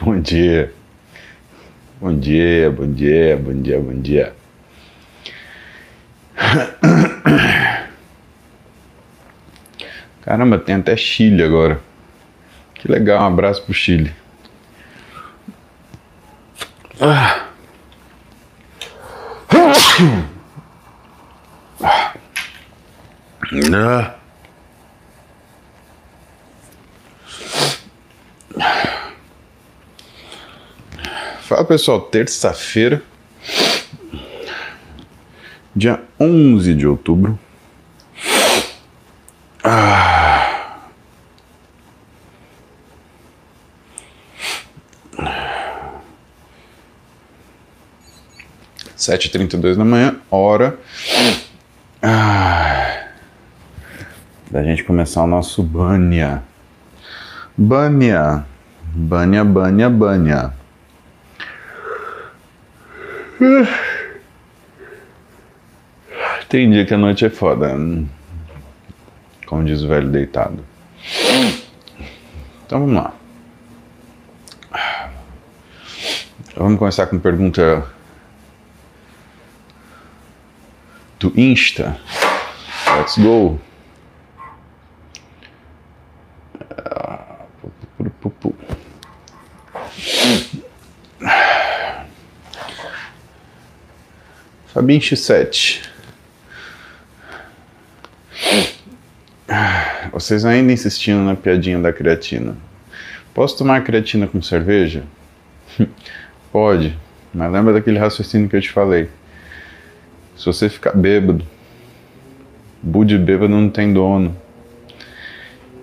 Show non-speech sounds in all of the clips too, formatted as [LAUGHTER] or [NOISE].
Bom dia. Bom dia, bom dia, bom dia, bom dia. Caramba, tem até Chile agora. Que legal, um abraço pro Chile. Ah. Ah. Pessoal, terça-feira, dia 11 de outubro. Ah. Sete trinta e dois da manhã, hora ah. da gente começar o nosso Bânia. Bânia, Bânia, Bânia, Bânia. Tem dia que a noite é foda. Como diz o velho deitado. Então vamos lá. Vamos começar com pergunta do Insta. Let's go. Fabinho X7. Vocês ainda insistindo na piadinha da creatina. Posso tomar creatina com cerveja? [LAUGHS] Pode, mas lembra daquele raciocínio que eu te falei. Se você ficar bêbado, bu de bêbado não tem dono.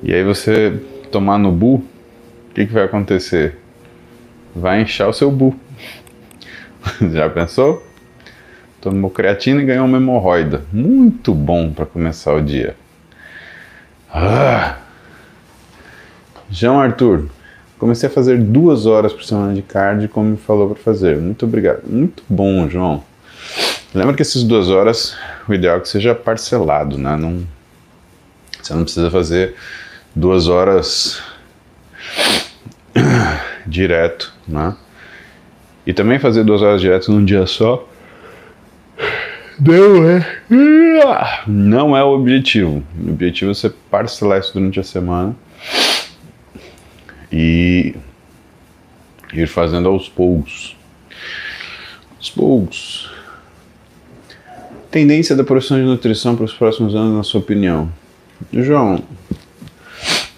E aí você tomar no bu, o que, que vai acontecer? Vai inchar o seu bu. [LAUGHS] Já pensou? Tomou creatina e ganhou uma hemorroida. Muito bom para começar o dia. Ah. João Arthur, comecei a fazer duas horas por semana de cardio como me falou para fazer. Muito obrigado. Muito bom, João. Lembra que essas duas horas, o ideal é que seja parcelado, né? Não, você não precisa fazer duas horas [COUGHS] direto, né? E também fazer duas horas direto num dia só não é. Não é o objetivo. O objetivo é você parcelar isso durante a semana e ir fazendo aos poucos. Aos poucos. Tendência da profissão de nutrição para os próximos anos, na sua opinião? João,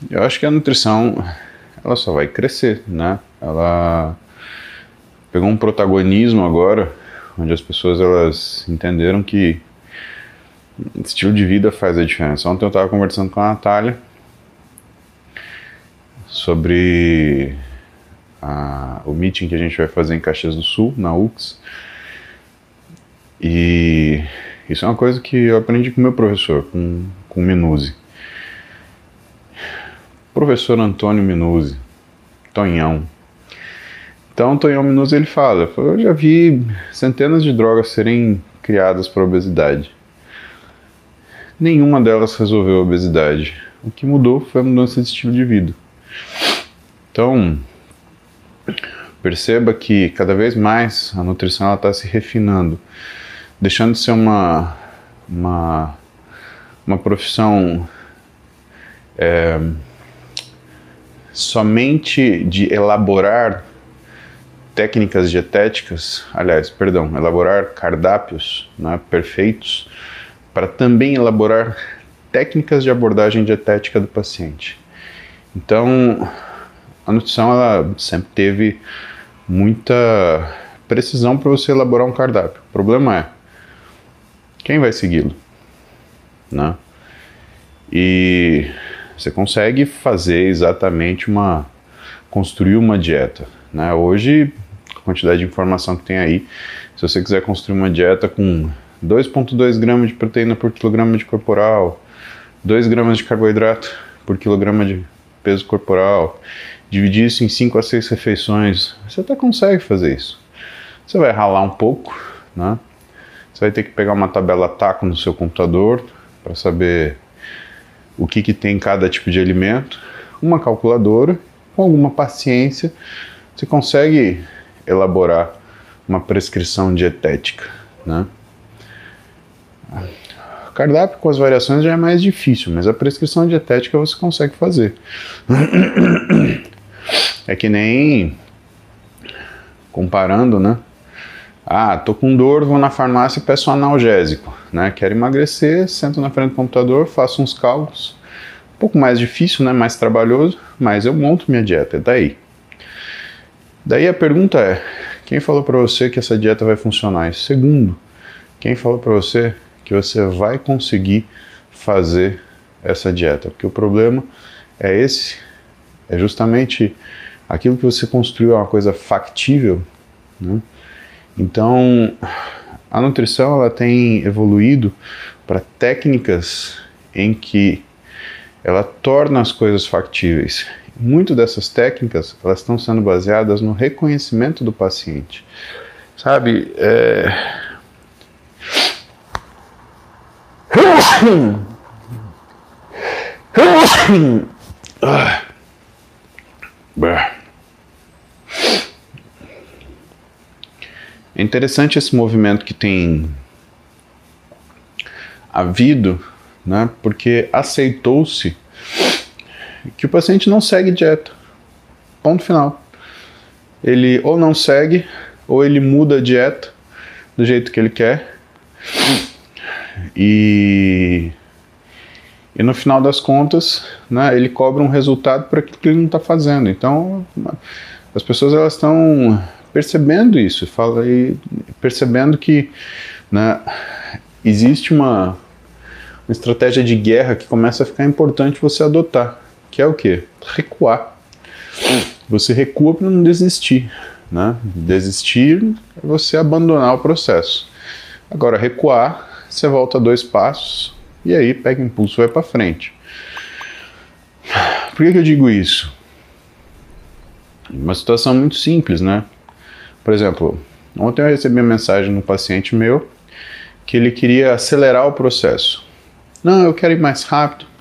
eu acho que a nutrição ela só vai crescer, né? Ela pegou um protagonismo agora onde as pessoas elas entenderam que estilo de vida faz a diferença. Ontem eu estava conversando com a Natália sobre a, o meeting que a gente vai fazer em Caxias do Sul, na UX. E isso é uma coisa que eu aprendi com meu professor, com, com o. Professor Antônio Minuzzi, Tonhão. Então, Tonhão Minuso ele fala: Eu já vi centenas de drogas serem criadas para obesidade. Nenhuma delas resolveu a obesidade. O que mudou foi a mudança de estilo de vida. Então, perceba que cada vez mais a nutrição está se refinando, deixando de ser uma, uma, uma profissão é, somente de elaborar técnicas dietéticas, aliás, perdão, elaborar cardápios né, perfeitos para também elaborar técnicas de abordagem dietética do paciente. Então, a nutrição ela sempre teve muita precisão para você elaborar um cardápio. O problema é quem vai segui-lo, né? E você consegue fazer exatamente uma construir uma dieta, né? Hoje quantidade de informação que tem aí. Se você quiser construir uma dieta com 2,2 gramas de proteína por quilograma de corporal, 2 gramas de carboidrato por quilograma de peso corporal, dividir isso em 5 a 6 refeições, você até consegue fazer isso. Você vai ralar um pouco, né? Você vai ter que pegar uma tabela taco no seu computador para saber o que, que tem cada tipo de alimento, uma calculadora, com alguma paciência, você consegue elaborar uma prescrição dietética, né? Cardápio com as variações já é mais difícil, mas a prescrição dietética você consegue fazer. É que nem comparando, né? Ah, tô com dor, vou na farmácia e peço um analgésico, né? Quero emagrecer, sento na frente do computador, faço uns cálculos. Um pouco mais difícil, né? Mais trabalhoso, mas eu monto minha dieta, é daí. Daí a pergunta é: quem falou para você que essa dieta vai funcionar? E segundo, quem falou para você que você vai conseguir fazer essa dieta? Porque o problema é esse, é justamente aquilo que você construiu é uma coisa factível, né? Então, a nutrição ela tem evoluído para técnicas em que ela torna as coisas factíveis. Muito dessas técnicas elas estão sendo baseadas no reconhecimento do paciente, sabe? É... É interessante esse movimento que tem havido, né, porque aceitou-se que o paciente não segue dieta. Ponto final. Ele ou não segue, ou ele muda a dieta do jeito que ele quer. E, e no final das contas, né, ele cobra um resultado para aquilo que ele não está fazendo. Então, as pessoas elas estão percebendo isso, fala e percebendo que né, existe uma, uma estratégia de guerra que começa a ficar importante você adotar, que é o que? Recuar. Você recua para não desistir. Né? Desistir é você abandonar o processo. Agora, recuar, você volta dois passos e aí pega impulso e vai para frente. Por que, que eu digo isso? Uma situação muito simples, né? Por exemplo, ontem eu recebi uma mensagem de um paciente meu que ele queria acelerar o processo. Não, eu quero ir mais rápido.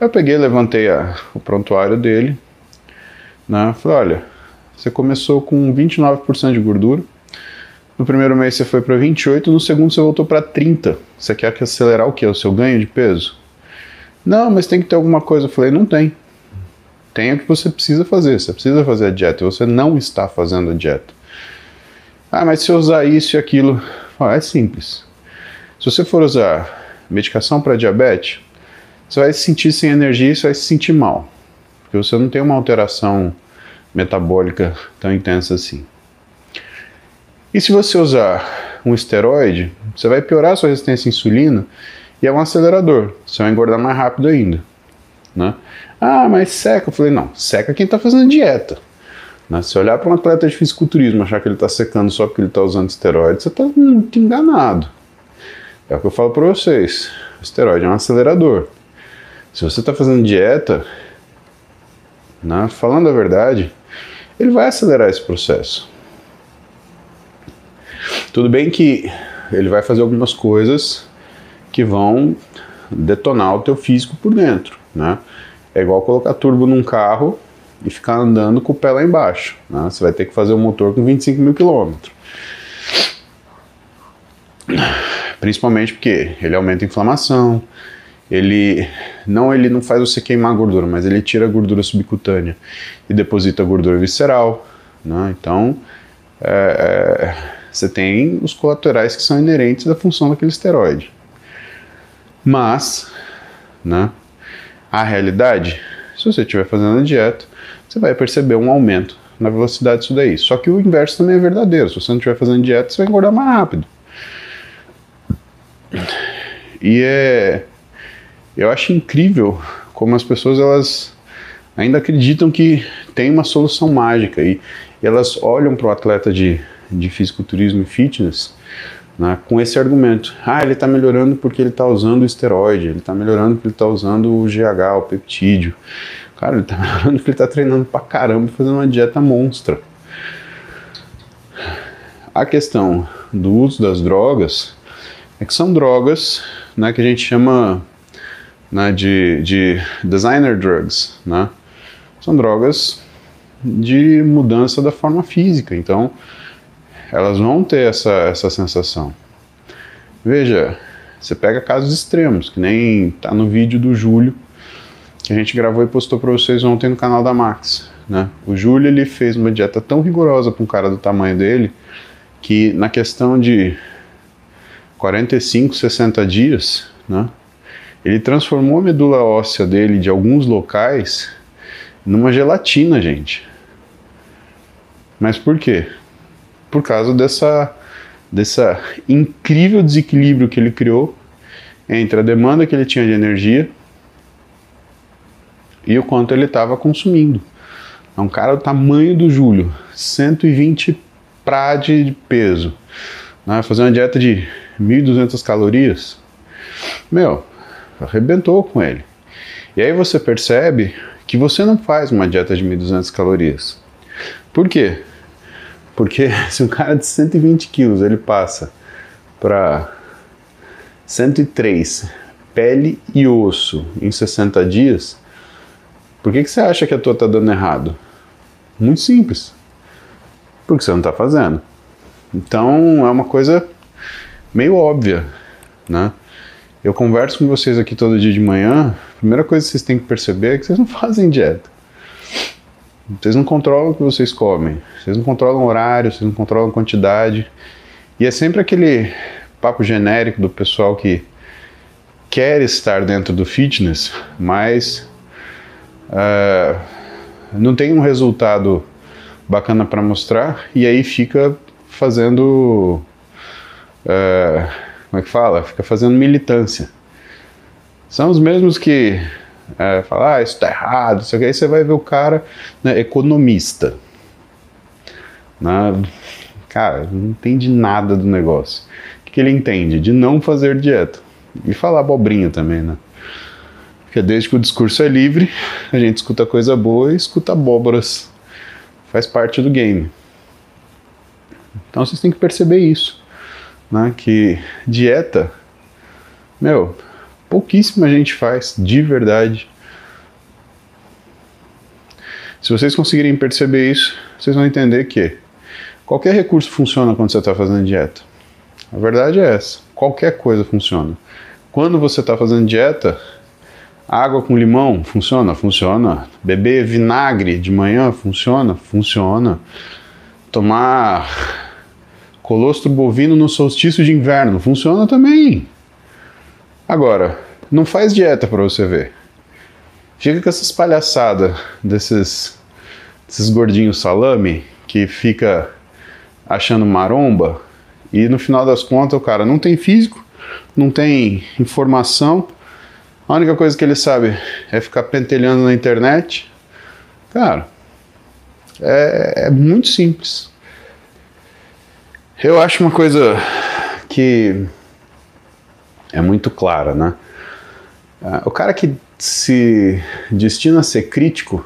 Eu peguei, levantei a, o prontuário dele, né? Falei, olha, você começou com 29% de gordura. No primeiro mês você foi para 28, no segundo você voltou para 30. Você quer acelerar o que? O seu ganho de peso? Não, mas tem que ter alguma coisa. Eu falei, não tem. Tem o que você precisa fazer. Você precisa fazer a dieta. Você não está fazendo a dieta. Ah, mas se eu usar isso e aquilo, ah, é simples. Se você for usar medicação para diabetes, você vai se sentir sem energia e você vai se sentir mal, porque você não tem uma alteração metabólica tão intensa assim. E se você usar um esteroide, você vai piorar a sua resistência à insulina e é um acelerador, você vai engordar mais rápido ainda. Né? Ah, mas seca. Eu falei, não, seca quem está fazendo dieta. Né? Se olhar para um atleta de fisiculturismo achar que ele está secando só porque ele está usando esteroide, você está muito enganado. É o que eu falo para vocês. O esteroide é um acelerador. Se você está fazendo dieta, né, falando a verdade, ele vai acelerar esse processo. Tudo bem que ele vai fazer algumas coisas que vão detonar o teu físico por dentro, né? É igual colocar turbo num carro e ficar andando com o pé lá embaixo. Né? Você vai ter que fazer o motor com 25 mil quilômetros. Principalmente porque ele aumenta a inflamação, ele não ele não faz você queimar gordura, mas ele tira a gordura subcutânea e deposita a gordura visceral. Né? Então é, é, você tem os colaterais que são inerentes da função daquele esteroide. Mas, né, a realidade, se você estiver fazendo a dieta, você vai perceber um aumento na velocidade disso daí. Só que o inverso também é verdadeiro. Se você não estiver fazendo dieta, você vai engordar mais rápido. E é. Eu acho incrível como as pessoas elas ainda acreditam que tem uma solução mágica e, elas olham para o atleta de, de fisiculturismo e fitness né, com esse argumento. Ah, ele está melhorando porque ele está usando o esteroide, ele está melhorando porque ele está usando o GH, o peptídeo. Cara, ele tá [LAUGHS] melhorando porque ele tá treinando pra caramba fazendo uma dieta monstra. A questão do uso das drogas é que são drogas né, que a gente chama né, de, de designer drugs. Né? São drogas de mudança da forma física. Então, elas vão ter essa, essa sensação. Veja, você pega casos extremos, que nem tá no vídeo do Júlio, que a gente gravou e postou para vocês ontem no canal da Max. Né? O Júlio ele fez uma dieta tão rigorosa para um cara do tamanho dele, que na questão de 45, 60 dias, né, ele transformou a medula óssea dele de alguns locais numa gelatina, gente. Mas por quê? Por causa dessa, dessa incrível desequilíbrio que ele criou entre a demanda que ele tinha de energia e o quanto ele estava consumindo. É um cara do tamanho do Júlio, 120 pra de peso. Né? Fazer uma dieta de 1.200 calorias, meu, arrebentou com ele. E aí você percebe que você não faz uma dieta de 1.200 calorias. Por quê? Porque [LAUGHS] se um cara de 120 quilos ele passa para 103 pele e osso em 60 dias, por que, que você acha que a tua tá dando errado? Muito simples. Porque você não está fazendo. Então é uma coisa meio óbvia, né? Eu converso com vocês aqui todo dia de manhã, a primeira coisa que vocês têm que perceber é que vocês não [LAUGHS] fazem dieta. Vocês não controlam o que vocês comem, vocês não controlam horário, vocês não controlam quantidade. E é sempre aquele papo genérico do pessoal que quer estar dentro do fitness, mas uh, não tem um resultado bacana para mostrar e aí fica fazendo. Uh, como é que fala? Fica fazendo militância. São os mesmos que é, falam, ah, isso está errado, isso aqui. Aí você vai ver o cara né, economista. Né? Cara, não entende nada do negócio. O que, que ele entende? De não fazer dieta. E falar abobrinha também, né? Porque desde que o discurso é livre, a gente escuta coisa boa e escuta abóboras. Faz parte do game. Então vocês têm que perceber isso né, que dieta, meu, pouquíssima gente faz, de verdade. Se vocês conseguirem perceber isso, vocês vão entender que qualquer recurso funciona quando você está fazendo dieta. A verdade é essa: qualquer coisa funciona. Quando você está fazendo dieta, água com limão funciona? Funciona. Beber vinagre de manhã funciona? Funciona. Tomar Colostro bovino no solstício de inverno. Funciona também. Agora, não faz dieta para você ver. Fica com essas palhaçadas desses, desses gordinhos salame que fica achando maromba e no final das contas o cara não tem físico, não tem informação. A única coisa que ele sabe é ficar pentelhando na internet. Cara, é, é muito simples. Eu acho uma coisa que é muito clara, né? Ah, o cara que se destina a ser crítico,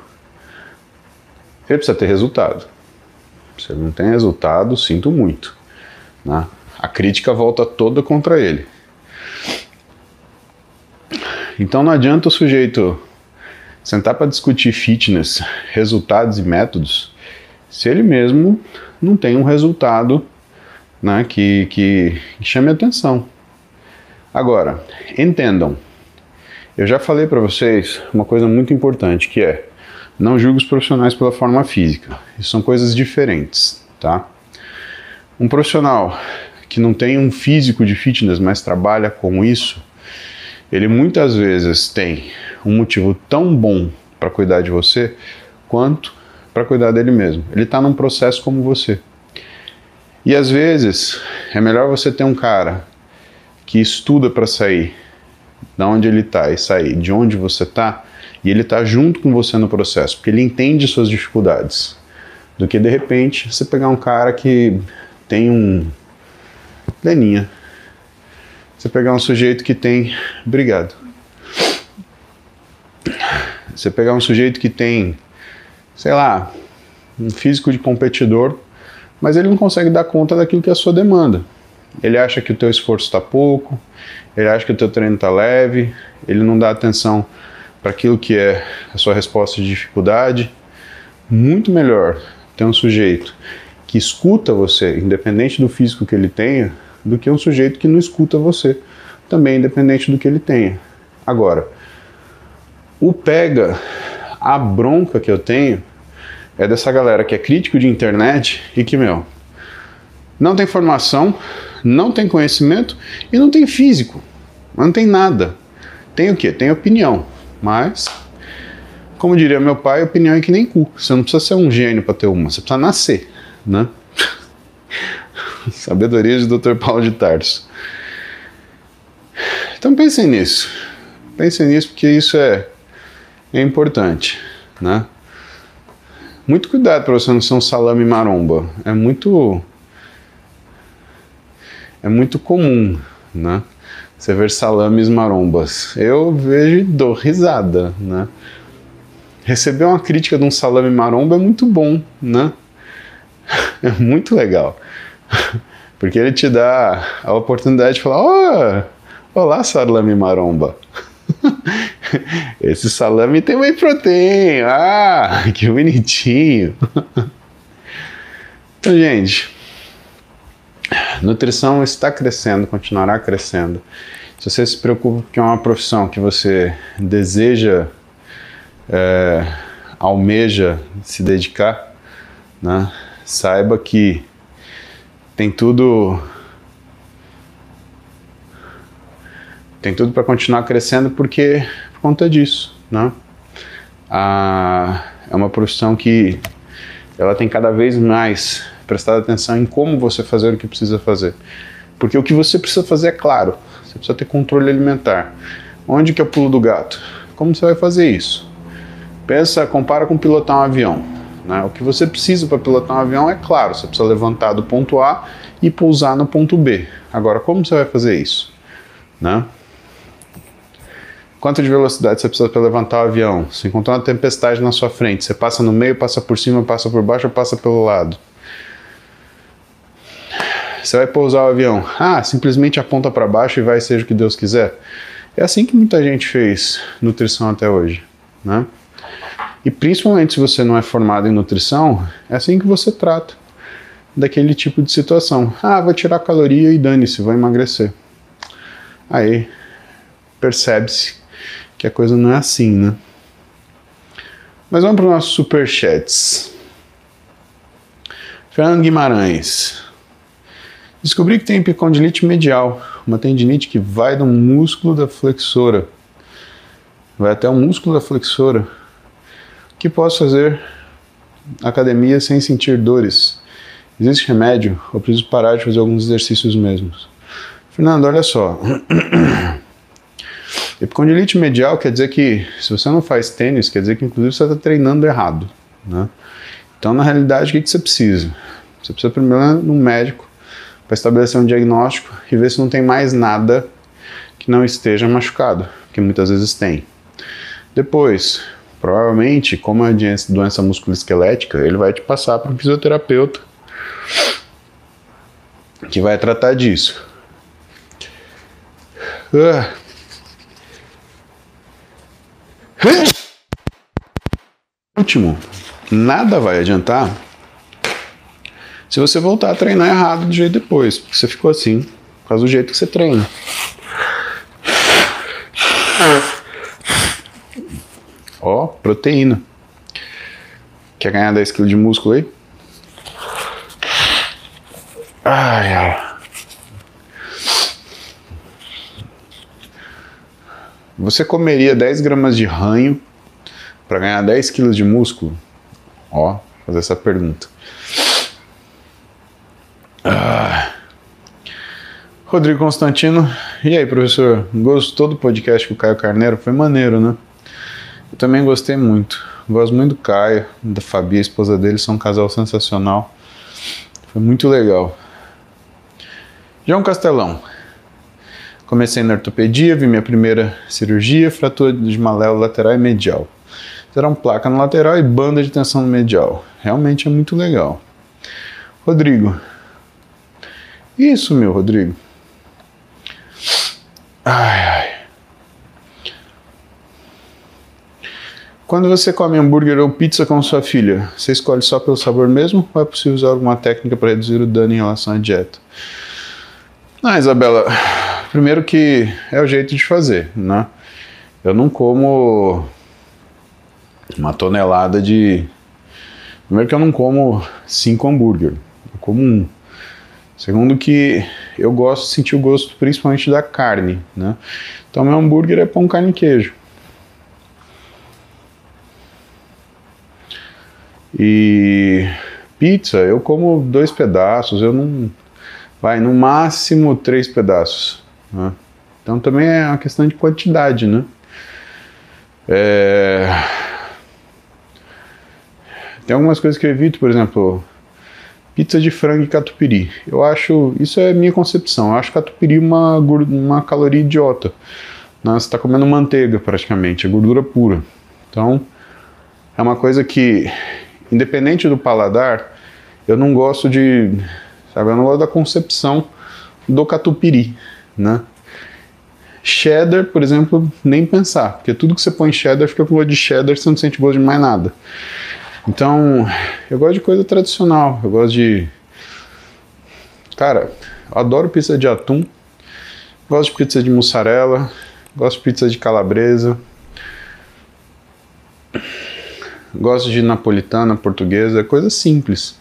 ele precisa ter resultado. Se ele não tem resultado, sinto muito. Né? A crítica volta toda contra ele. Então não adianta o sujeito sentar para discutir fitness, resultados e métodos, se ele mesmo não tem um resultado né, que, que, que chame atenção. Agora, entendam, eu já falei para vocês uma coisa muito importante que é não julgue os profissionais pela forma física. Isso são coisas diferentes, tá? Um profissional que não tem um físico de fitness, mas trabalha com isso, ele muitas vezes tem um motivo tão bom para cuidar de você quanto para cuidar dele mesmo. Ele está num processo como você. E às vezes é melhor você ter um cara que estuda para sair da onde ele está e sair de onde você está e ele está junto com você no processo, porque ele entende suas dificuldades, do que de repente você pegar um cara que tem um Leninha. Você pegar um sujeito que tem, obrigado. Você pegar um sujeito que tem, sei lá, um físico de competidor mas ele não consegue dar conta daquilo que é a sua demanda. Ele acha que o teu esforço está pouco, ele acha que o teu treino está leve, ele não dá atenção para aquilo que é a sua resposta de dificuldade, muito melhor ter um sujeito que escuta você, independente do físico que ele tenha, do que um sujeito que não escuta você, também independente do que ele tenha. Agora, o pega, a bronca que eu tenho é dessa galera que é crítico de internet e que, meu, não tem formação, não tem conhecimento e não tem físico. Não tem nada. Tem o quê? Tem opinião. Mas, como diria meu pai, opinião é que nem cu. Você não precisa ser um gênio para ter uma, você precisa nascer, né? [LAUGHS] Sabedoria de Dr. Paulo de Tarso. Então pensem nisso. Pensem nisso porque isso é, é importante, né? Muito cuidado para você não ser um salame maromba. É muito é muito comum, né? Você ver salames marombas. Eu vejo e dou risada, né? Receber uma crítica de um salame maromba é muito bom, né? [LAUGHS] É muito legal. [LAUGHS] Porque ele te dá a oportunidade de falar: oh, Olá, salame maromba. [LAUGHS] [LAUGHS] Esse salame tem whey protein. Ah, [LAUGHS] que bonitinho. [LAUGHS] Então, gente, nutrição está crescendo, continuará crescendo. Se você se preocupa que é uma profissão que você deseja, é, almeja se dedicar, né, saiba que tem tudo tem tudo para continuar crescendo porque por conta disso, né? é uma profissão que ela tem cada vez mais prestado atenção em como você fazer o que precisa fazer, porque o que você precisa fazer é claro, você precisa ter controle alimentar. Onde que é o pulo do gato? Como você vai fazer isso? Pensa, compara com pilotar um avião. Né? O que você precisa para pilotar um avião é claro, você precisa levantar do ponto A e pousar no ponto B. Agora, como você vai fazer isso? Né? Quanto de velocidade você precisa para levantar o avião? Se encontrar uma tempestade na sua frente, você passa no meio, passa por cima, passa por baixo ou passa pelo lado? Você vai pousar o avião. Ah, simplesmente aponta para baixo e vai seja o que Deus quiser. É assim que muita gente fez nutrição até hoje, né? E principalmente se você não é formado em nutrição, é assim que você trata daquele tipo de situação. Ah, vou tirar caloria e dane-se, vou emagrecer. Aí percebe-se que a coisa não é assim, né? Mas vamos para os nossos superchats. Fernando Guimarães. Descobri que tem epicondilite medial, uma tendinite que vai do músculo da flexora. Vai até o músculo da flexora. O que posso fazer academia sem sentir dores? Existe remédio ou preciso parar de fazer alguns exercícios mesmos? Fernando, olha só. [CLEARS THROAT] Epicondilite medial quer dizer que se você não faz tênis, quer dizer que inclusive você está treinando errado. Né? Então, na realidade, o que, que você precisa? Você precisa primeiro ir num médico para estabelecer um diagnóstico e ver se não tem mais nada que não esteja machucado, que muitas vezes tem. Depois, provavelmente, como é doença musculoesquelética, ele vai te passar para um fisioterapeuta que vai tratar disso. Uh. Último, nada vai adiantar se você voltar a treinar errado do jeito depois, porque você ficou assim por causa do jeito que você treina. Ó, proteína. Quer ganhar 10 kg de músculo aí? Ai, ai. Você comeria 10 gramas de ranho para ganhar 10 quilos de músculo? Ó, fazer essa pergunta. Ah. Rodrigo Constantino, e aí, professor? Gostou do podcast com o Caio Carneiro? Foi maneiro, né? Eu também gostei muito. Gosto muito do Caio, da Fabi, a esposa dele, são um casal sensacional. Foi muito legal. João Castelão, Comecei na ortopedia, vi minha primeira cirurgia, fratura de maléola lateral e medial. Fizeram placa no lateral e banda de tensão no medial. Realmente é muito legal. Rodrigo. Isso, meu Rodrigo. Ai, ai. Quando você come hambúrguer ou pizza com sua filha, você escolhe só pelo sabor mesmo ou é possível usar alguma técnica para reduzir o dano em relação à dieta? Ah, Isabela, primeiro que é o jeito de fazer, né? Eu não como uma tonelada de. Primeiro que eu não como cinco hambúrguer, eu como um. Segundo que eu gosto de sentir o gosto principalmente da carne, né? Então meu hambúrguer é pão, carne e queijo. E pizza, eu como dois pedaços, eu não. Vai, no máximo três pedaços. Né? Então também é uma questão de quantidade, né? É... Tem algumas coisas que eu evito, por exemplo, pizza de frango e catupiry. Eu acho, isso é minha concepção, eu acho catupiry uma, uma caloria idiota. Né? Você está comendo manteiga praticamente, é gordura pura. Então, é uma coisa que independente do paladar, eu não gosto de, sabe, eu não gosto da concepção do catupiry, né? Cheddar, por exemplo, nem pensar, porque tudo que você põe cheddar fica com gosto de cheddar, você não sente gosto de mais nada. Então, eu gosto de coisa tradicional, eu gosto de. Cara, adoro pizza de atum, gosto de pizza de mussarela, gosto de pizza de calabresa. Gosto de napolitana, portuguesa, coisa simples.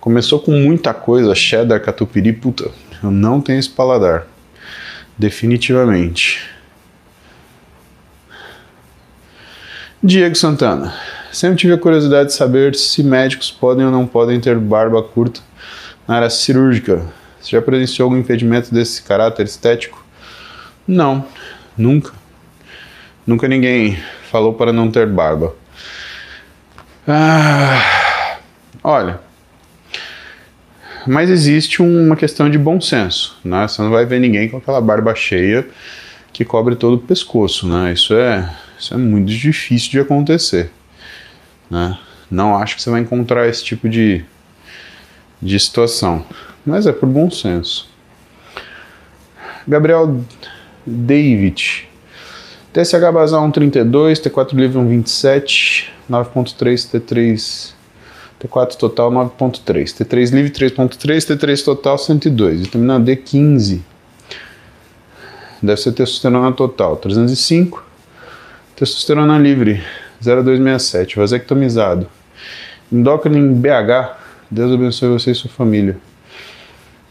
Começou com muita coisa, cheddar, catupiry, puta, eu não tenho esse paladar. Definitivamente. Diego Santana. Sempre tive a curiosidade de saber se médicos podem ou não podem ter barba curta na área cirúrgica. Você já presenciou algum impedimento desse caráter estético? Não, nunca. Nunca ninguém falou para não ter barba. Ah, olha, mas existe uma questão de bom senso, né? Você não vai ver ninguém com aquela barba cheia que cobre todo o pescoço, né? Isso é, isso é muito difícil de acontecer, né? Não acho que você vai encontrar esse tipo de, de situação, mas é por bom senso. Gabriel David, TSH basal 132, T4 livre 127, 9.3, T3, T4 total 9.3, T3 livre 3.3, T3 total 102, vitamina D 15. Deve ser testosterona total 305, testosterona livre 0267, vasectomizado. Endócrino em BH, Deus abençoe você e sua família.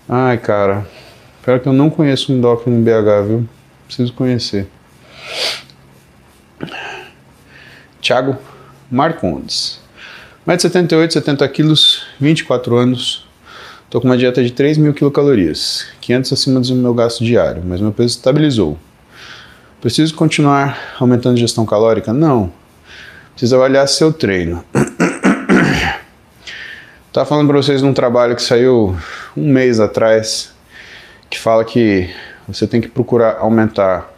Ai, cara, pior que eu não conheço um endócrino em BH, viu? Preciso conhecer. Tiago Marcondes. 1,78m, 70 quilos, 24 anos. Estou com uma dieta de 3 mil quilocalorias, 500 acima do meu gasto diário, mas meu peso estabilizou. Preciso continuar aumentando a ingestão calórica? Não. Preciso avaliar seu treino. [COUGHS] Estava falando para vocês num trabalho que saiu um mês atrás, que fala que você tem que procurar aumentar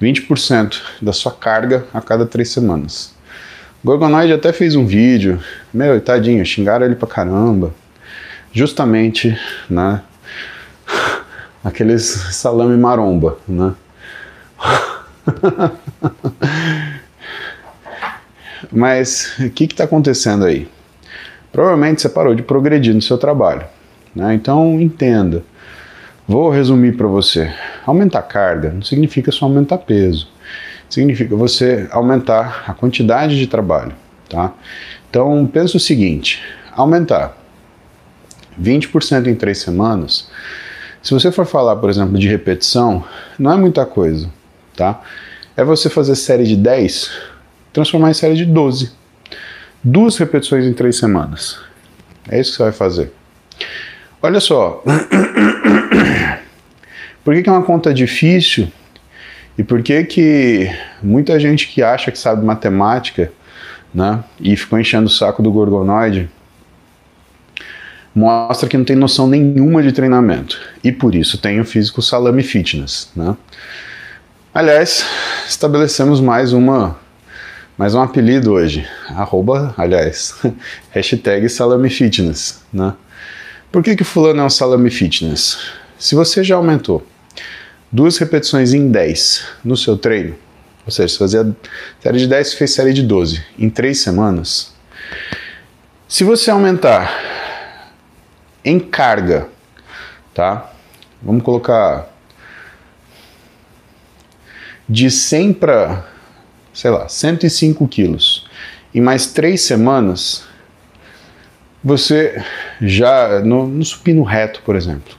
20% da sua carga a cada três semanas. Gorgonoid até fez um vídeo, meu, tadinho, xingaram ele pra caramba. Justamente, né? [LAUGHS] Aqueles salame maromba, né? [LAUGHS] Mas o que está acontecendo aí? Provavelmente você parou de progredir no seu trabalho. Né? Então entenda. Vou resumir para você. Aumentar carga não significa só aumentar peso. Significa você aumentar a quantidade de trabalho, tá? Então, pensa o seguinte, aumentar 20% em três semanas, se você for falar, por exemplo, de repetição, não é muita coisa, tá? É você fazer série de 10, transformar em série de 12. Duas repetições em três semanas. É isso que você vai fazer. Olha só, [COUGHS] por que, que é uma conta difícil e por que que muita gente que acha que sabe matemática, né, e ficou enchendo o saco do gorgonoide, mostra que não tem noção nenhuma de treinamento. E por isso tem o físico salame fitness, né? Aliás, estabelecemos mais uma mais um apelido hoje, arroba, aliás, [LAUGHS] hashtag salame fitness, né? Por que que fulano é um salame fitness? Se você já aumentou duas repetições em 10 no seu treino, Ou seja, se fazia série de 10, você fez série de 12 em 3 semanas. Se você aumentar em carga, tá? Vamos colocar de 100 para, sei lá, 105 quilos em mais 3 semanas, você já, no, no supino reto, por exemplo,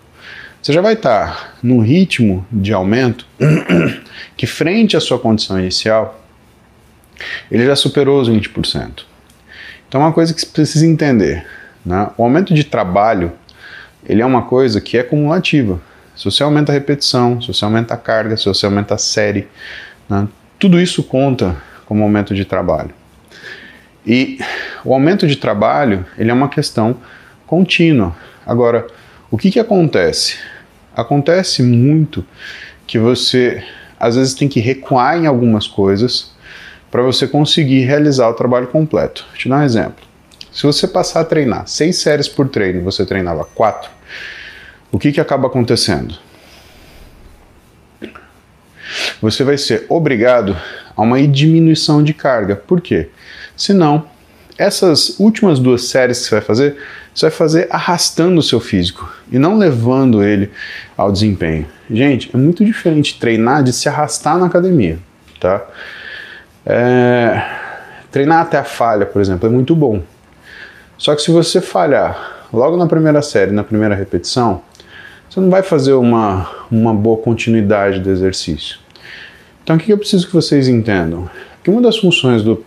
você já vai estar num ritmo de aumento que, frente à sua condição inicial, ele já superou os 20%. Então, é uma coisa que você precisa entender: né? o aumento de trabalho ele é uma coisa que é cumulativa. Se você aumenta a repetição, se você aumenta a carga, se você aumenta a série, né? tudo isso conta como aumento de trabalho. E o aumento de trabalho ele é uma questão contínua. Agora, o que, que acontece? Acontece muito que você às vezes tem que recuar em algumas coisas para você conseguir realizar o trabalho completo. Vou te dar um exemplo. Se você passar a treinar seis séries por treino, você treinava quatro, o que, que acaba acontecendo? Você vai ser obrigado a uma diminuição de carga. Por quê? Senão, essas últimas duas séries que você vai fazer, você vai fazer arrastando o seu físico e não levando ele ao desempenho. Gente, é muito diferente treinar de se arrastar na academia, tá? É... Treinar até a falha, por exemplo, é muito bom. Só que se você falhar logo na primeira série, na primeira repetição, você não vai fazer uma, uma boa continuidade do exercício. Então, o que eu preciso que vocês entendam? Que uma das funções do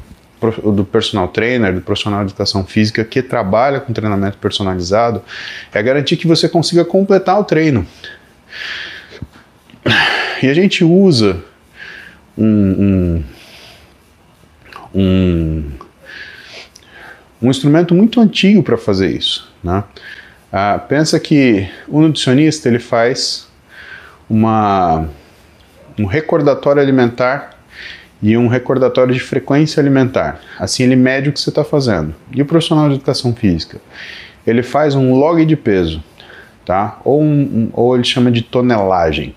do personal trainer, do profissional de educação física que trabalha com treinamento personalizado, é garantir que você consiga completar o treino. E a gente usa um, um, um, um instrumento muito antigo para fazer isso. Né? Ah, pensa que o nutricionista ele faz uma, um recordatório alimentar e um recordatório de frequência alimentar. Assim ele mede o que você está fazendo. E o profissional de educação física? Ele faz um log de peso, tá? Ou, um, ou ele chama de tonelagem.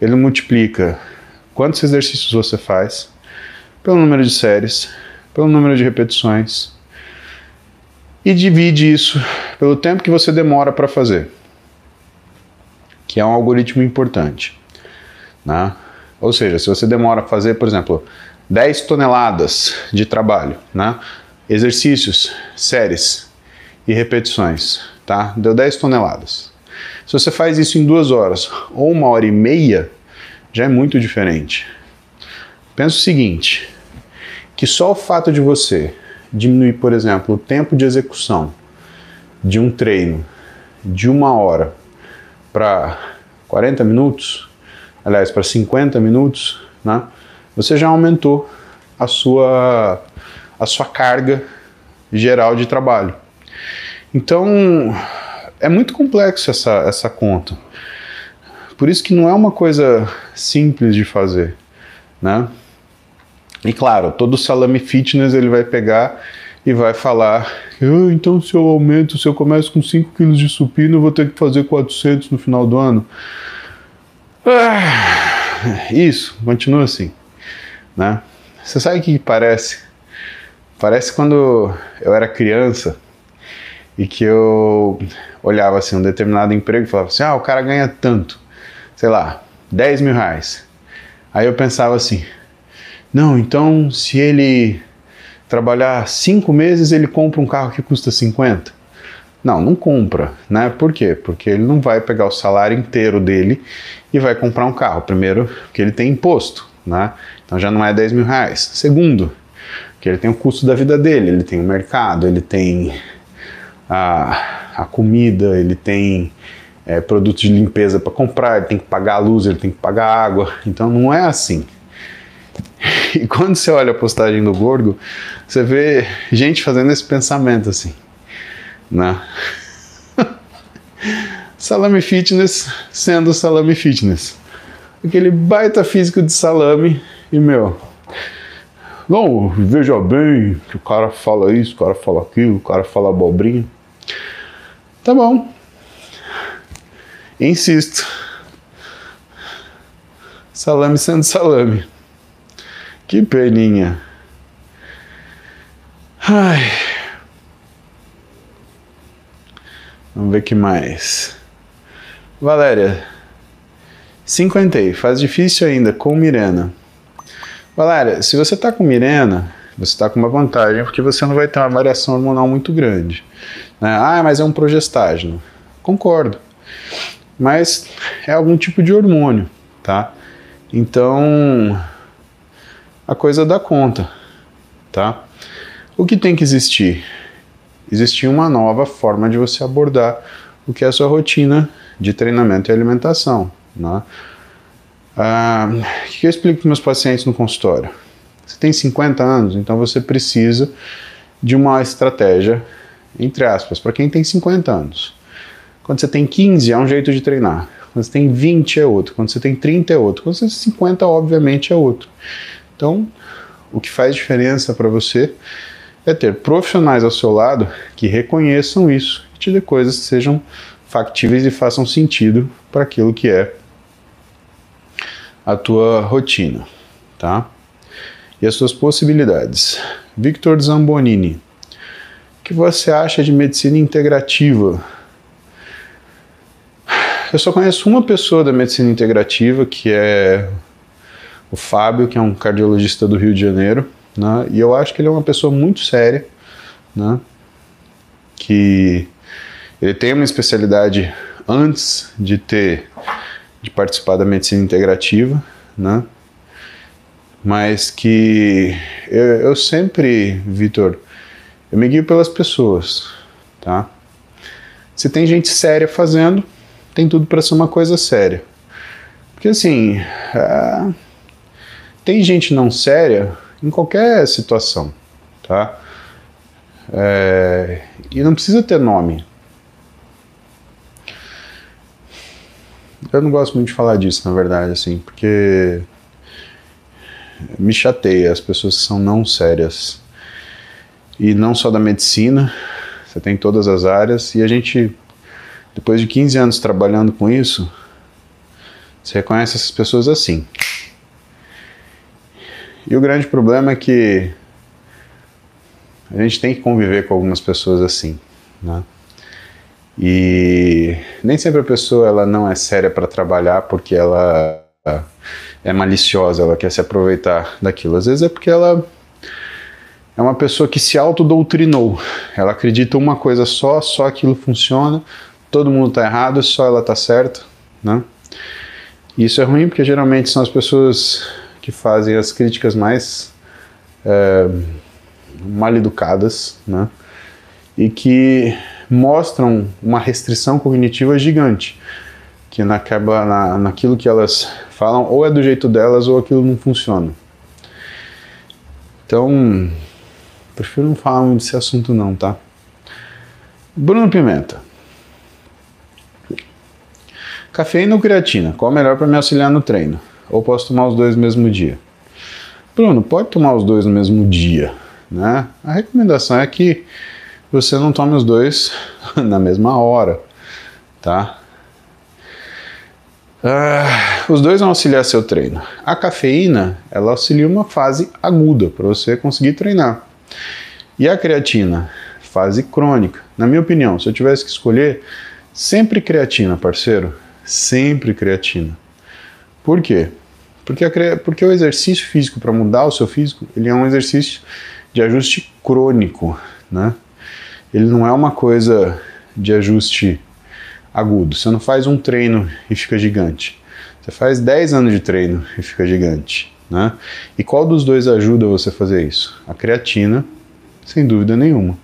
Ele multiplica quantos exercícios você faz pelo número de séries, pelo número de repetições e divide isso pelo tempo que você demora para fazer, que é um algoritmo importante, né? Ou seja, se você demora a fazer, por exemplo, 10 toneladas de trabalho, né? exercícios, séries e repetições, tá? Deu 10 toneladas. Se você faz isso em duas horas ou uma hora e meia, já é muito diferente. Pensa o seguinte, que só o fato de você diminuir, por exemplo, o tempo de execução de um treino de uma hora para 40 minutos, aliás, para 50 minutos, né, você já aumentou a sua, a sua carga geral de trabalho. Então, é muito complexo essa, essa conta. Por isso que não é uma coisa simples de fazer, né? E claro, todo salame fitness ele vai pegar e vai falar, ah, então se eu aumento, se eu começo com 5 kg de supino, eu vou ter que fazer 400 no final do ano. Ah, isso, continua assim, né? Você sabe o que parece? Parece quando eu era criança e que eu olhava assim um determinado emprego e falava assim, ah, o cara ganha tanto, sei lá, 10 mil reais. Aí eu pensava assim, não, então se ele trabalhar cinco meses, ele compra um carro que custa 50. Não, não compra, né? Por quê? Porque ele não vai pegar o salário inteiro dele e vai comprar um carro. Primeiro, porque ele tem imposto, né? Então já não é 10 mil reais. Segundo, que ele tem o custo da vida dele, ele tem o mercado, ele tem a, a comida, ele tem é, produtos de limpeza para comprar, ele tem que pagar a luz, ele tem que pagar a água. Então não é assim. [LAUGHS] E quando você olha a postagem do Gorgo, você vê gente fazendo esse pensamento assim né? [LAUGHS] salame fitness sendo salame fitness. Aquele baita físico de salame e meu. Não, veja bem que o cara fala isso, o cara fala aquilo, o cara fala abobrinha. Tá bom. Insisto. Salame sendo salame. Que peninha. Ai. Vamos ver que mais. Valéria. 50 faz difícil ainda com Mirena. Valéria, se você está com Mirena, você está com uma vantagem porque você não vai ter uma variação hormonal muito grande. Né? Ah, mas é um progestágeno. Concordo. Mas é algum tipo de hormônio, tá? Então a coisa dá conta, tá? O que tem que existir? Existir uma nova forma de você abordar o que é a sua rotina de treinamento e alimentação. Né? Ah, o que eu explico para meus pacientes no consultório? Você tem 50 anos, então você precisa de uma estratégia, entre aspas, para quem tem 50 anos. Quando você tem 15, é um jeito de treinar. Quando você tem 20, é outro. Quando você tem 30, é outro. Quando você tem 50, obviamente, é outro. Então, o que faz diferença para você é ter profissionais ao seu lado que reconheçam isso, que te dê coisas que sejam factíveis e façam sentido para aquilo que é a tua rotina, tá? E as suas possibilidades. Victor Zambonini, o que você acha de medicina integrativa? Eu só conheço uma pessoa da medicina integrativa, que é o Fábio, que é um cardiologista do Rio de Janeiro, né? e eu acho que ele é uma pessoa muito séria, né? que ele tem uma especialidade antes de ter de participar da medicina integrativa, né? Mas que eu, eu sempre, Vitor, eu me guio pelas pessoas, tá? Se tem gente séria fazendo, tem tudo para ser uma coisa séria. Porque assim, é, tem gente não séria em qualquer situação, tá? É, e não precisa ter nome, Eu não gosto muito de falar disso, na verdade, assim, porque me chateia as pessoas que são não sérias. E não só da medicina, você tem todas as áreas, e a gente, depois de 15 anos trabalhando com isso, você reconhece essas pessoas assim. E o grande problema é que a gente tem que conviver com algumas pessoas assim, né? E nem sempre a pessoa ela não é séria para trabalhar porque ela é maliciosa, ela quer se aproveitar daquilo. Às vezes é porque ela é uma pessoa que se autodoutrinou. Ela acredita uma coisa só, só aquilo funciona, todo mundo está errado, só ela está certa, né? Isso é ruim porque geralmente são as pessoas que fazem as críticas mais é, mal educadas, né? E que mostram uma restrição cognitiva gigante, que acaba na, naquilo que elas falam, ou é do jeito delas ou aquilo não funciona. Então, prefiro não falar muito desse assunto não, tá? Bruno Pimenta. Cafeína ou creatina? Qual é melhor para me auxiliar no treino? Ou posso tomar os dois no mesmo dia? Bruno, pode tomar os dois no mesmo dia, né? A recomendação é que você não tome os dois [LAUGHS] na mesma hora, tá? Uh, os dois vão auxiliar seu treino. A cafeína, ela auxilia uma fase aguda para você conseguir treinar. E a creatina, fase crônica. Na minha opinião, se eu tivesse que escolher, sempre creatina, parceiro. Sempre creatina. Por quê? Porque, a, porque o exercício físico, para mudar o seu físico, ele é um exercício de ajuste crônico, né? ele não é uma coisa de ajuste agudo. Você não faz um treino e fica gigante. Você faz 10 anos de treino e fica gigante. Né? E qual dos dois ajuda você a fazer isso? A creatina, sem dúvida nenhuma.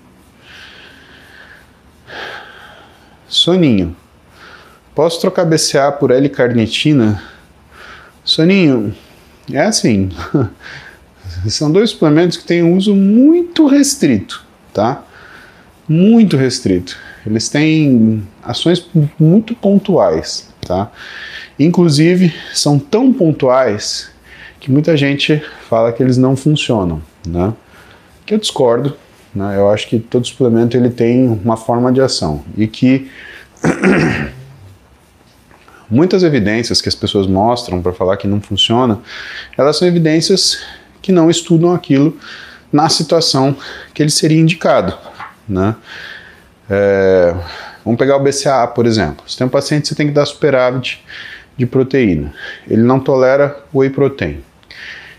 Soninho. Posso trocar BCA por L-carnitina? Soninho, é assim. [LAUGHS] São dois suplementos que têm um uso muito restrito, tá? muito restrito. Eles têm ações muito pontuais, tá? Inclusive, são tão pontuais que muita gente fala que eles não funcionam, né? Que eu discordo, né? Eu acho que todo suplemento ele tem uma forma de ação e que [CLEARS THROAT] muitas evidências que as pessoas mostram para falar que não funciona, elas são evidências que não estudam aquilo na situação que ele seria indicado. Né? É, vamos pegar o BCAA, por exemplo. Você tem um paciente você tem que dar superávit de proteína. Ele não tolera whey protein.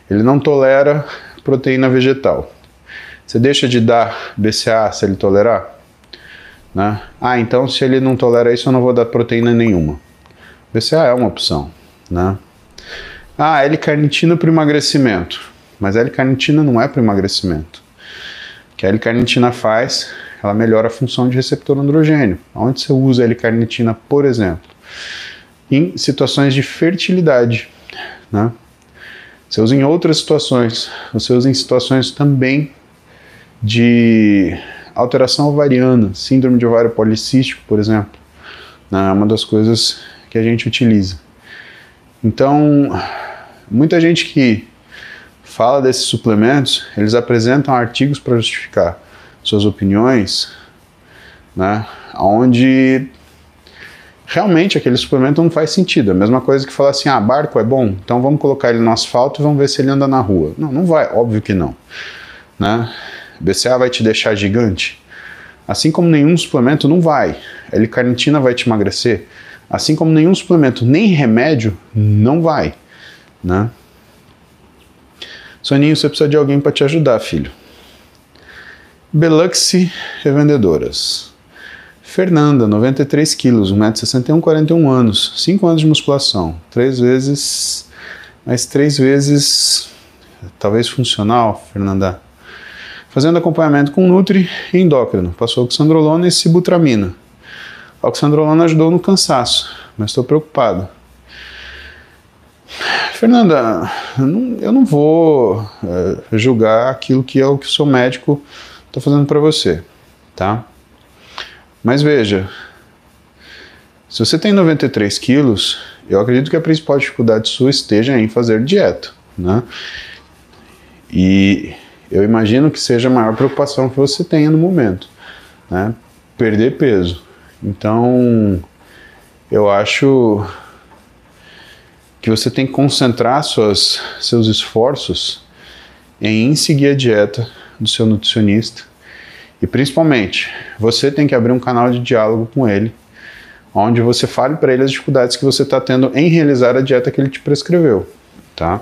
Ele não tolera proteína vegetal. Você deixa de dar BCA se ele tolerar? Né? Ah, então se ele não tolera isso, eu não vou dar proteína nenhuma. BCA é uma opção. Né? Ah, L-carnitina para emagrecimento. Mas L-carnitina não é para emagrecimento. O que a L-carnitina faz, ela melhora a função de receptor androgênio. Onde você usa L-carnitina, por exemplo? Em situações de fertilidade. Né? Você usa em outras situações. Você usa em situações também de alteração ovariana, síndrome de ovário policístico, por exemplo. Né? É uma das coisas que a gente utiliza. Então, muita gente que fala desses suplementos, eles apresentam artigos para justificar suas opiniões, né? Onde realmente aquele suplemento não faz sentido. É a mesma coisa que falar assim: ah, barco é bom, então vamos colocar ele no asfalto e vamos ver se ele anda na rua. Não, não vai, óbvio que não. Né? BCA vai te deixar gigante? Assim como nenhum suplemento não vai. L-carnitina vai te emagrecer? Assim como nenhum suplemento, nem remédio, não vai. Né? Soninho, você precisa de alguém para te ajudar, filho. Beluxi Revendedoras. Fernanda, 93 quilos, 1,61m, 41 anos, 5 anos de musculação, 3 vezes, mais 3 vezes, talvez funcional, Fernanda. Fazendo acompanhamento com Nutri e endócrino, passou oxandrolona e sibutramina. A oxandrolona ajudou no cansaço, mas estou preocupado. Fernanda, eu não vou é, julgar aquilo que é o que o seu médico está fazendo para você, tá? Mas veja, se você tem 93 quilos, eu acredito que a principal dificuldade sua esteja em fazer dieta, né? E eu imagino que seja a maior preocupação que você tenha no momento, né? Perder peso. Então, eu acho que você tem que concentrar suas, seus esforços em seguir a dieta do seu nutricionista e principalmente, você tem que abrir um canal de diálogo com ele, onde você fale para ele as dificuldades que você está tendo em realizar a dieta que ele te prescreveu, tá?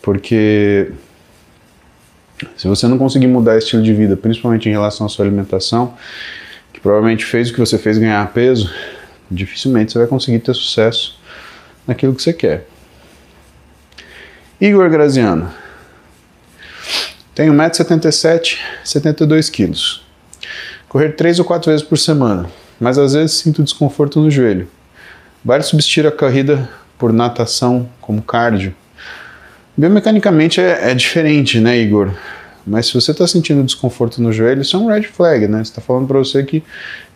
Porque se você não conseguir mudar estilo de vida, principalmente em relação à sua alimentação, provavelmente fez o que você fez ganhar peso, dificilmente você vai conseguir ter sucesso naquilo que você quer. Igor Graziano, tenho 1,77m, 72kg. Correr 3 ou 4 vezes por semana, mas às vezes sinto desconforto no joelho. Vale substituir a corrida por natação como cardio? Biomecanicamente é, é diferente, né, Igor? Mas se você está sentindo desconforto no joelho, isso é um red flag, né? Está falando para você que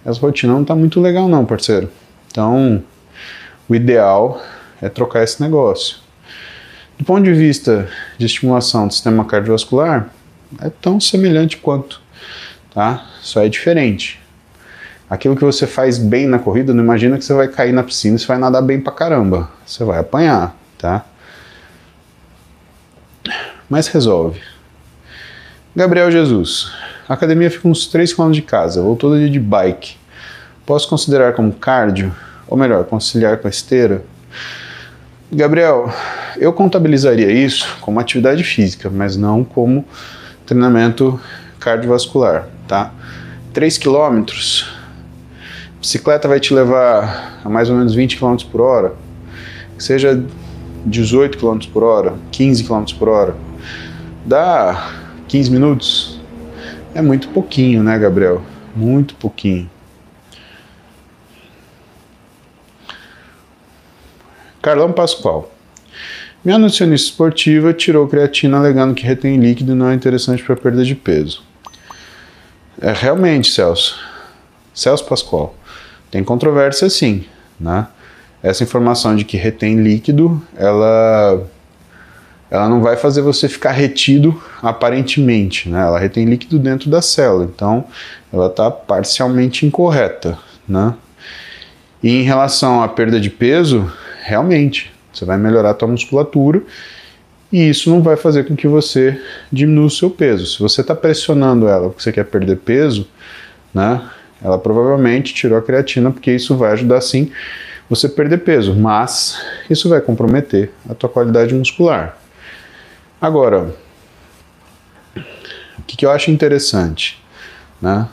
essa rotina não está muito legal, não, parceiro. Então, o ideal é trocar esse negócio. Do ponto de vista de estimulação do sistema cardiovascular, é tão semelhante quanto, tá? Só é diferente. Aquilo que você faz bem na corrida, não imagina que você vai cair na piscina e você vai nadar bem pra caramba. Você vai apanhar, tá? Mas resolve. Gabriel Jesus. A academia fica uns 3 km de casa, vou todo dia de bike. Posso considerar como cardio? Ou melhor, conciliar com a esteira? Gabriel, eu contabilizaria isso como atividade física, mas não como treinamento cardiovascular, tá? 3 quilômetros, bicicleta vai te levar a mais ou menos 20 km por hora, que seja 18 km por hora, 15 km por hora, dá 15 minutos? É muito pouquinho, né, Gabriel? Muito pouquinho. Carlão Pascoal. Minha nutricionista esportiva tirou creatina alegando que retém líquido e não é interessante para perda de peso. É realmente, Celso. Celso Pascoal. Tem controvérsia sim, né? Essa informação de que retém líquido, ela ela não vai fazer você ficar retido aparentemente, né? Ela retém líquido dentro da célula, então ela está parcialmente incorreta, né? E em relação à perda de peso, realmente, você vai melhorar a tua musculatura e isso não vai fazer com que você diminua o seu peso. Se você está pressionando ela porque você quer perder peso, né, ela provavelmente tirou a creatina porque isso vai ajudar sim você perder peso, mas isso vai comprometer a tua qualidade muscular. Agora, o que, que eu acho interessante, né?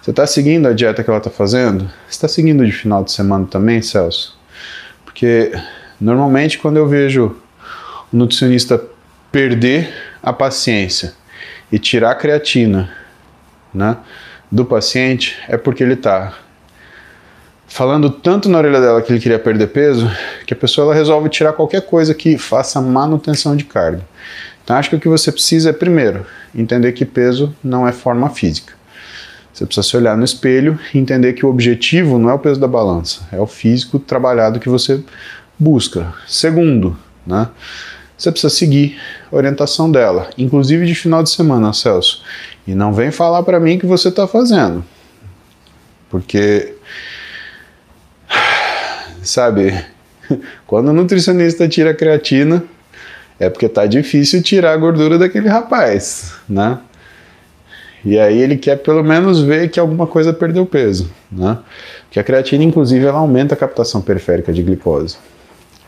Você está seguindo a dieta que ela está fazendo? Você está seguindo de final de semana também, Celso? Porque normalmente quando eu vejo o nutricionista perder a paciência e tirar a creatina né, do paciente, é porque ele está falando tanto na orelha dela que ele queria perder peso, que a pessoa ela resolve tirar qualquer coisa que faça manutenção de carga. Então acho que o que você precisa é primeiro entender que peso não é forma física. Você precisa se olhar no espelho e entender que o objetivo não é o peso da balança, é o físico trabalhado que você busca. Segundo, né, você precisa seguir a orientação dela, inclusive de final de semana, Celso. E não vem falar para mim que você está fazendo, porque sabe, quando o nutricionista tira a creatina, é porque tá difícil tirar a gordura daquele rapaz, né? E aí ele quer pelo menos ver que alguma coisa perdeu peso, né? Que a creatina, inclusive, ela aumenta a captação periférica de glicose.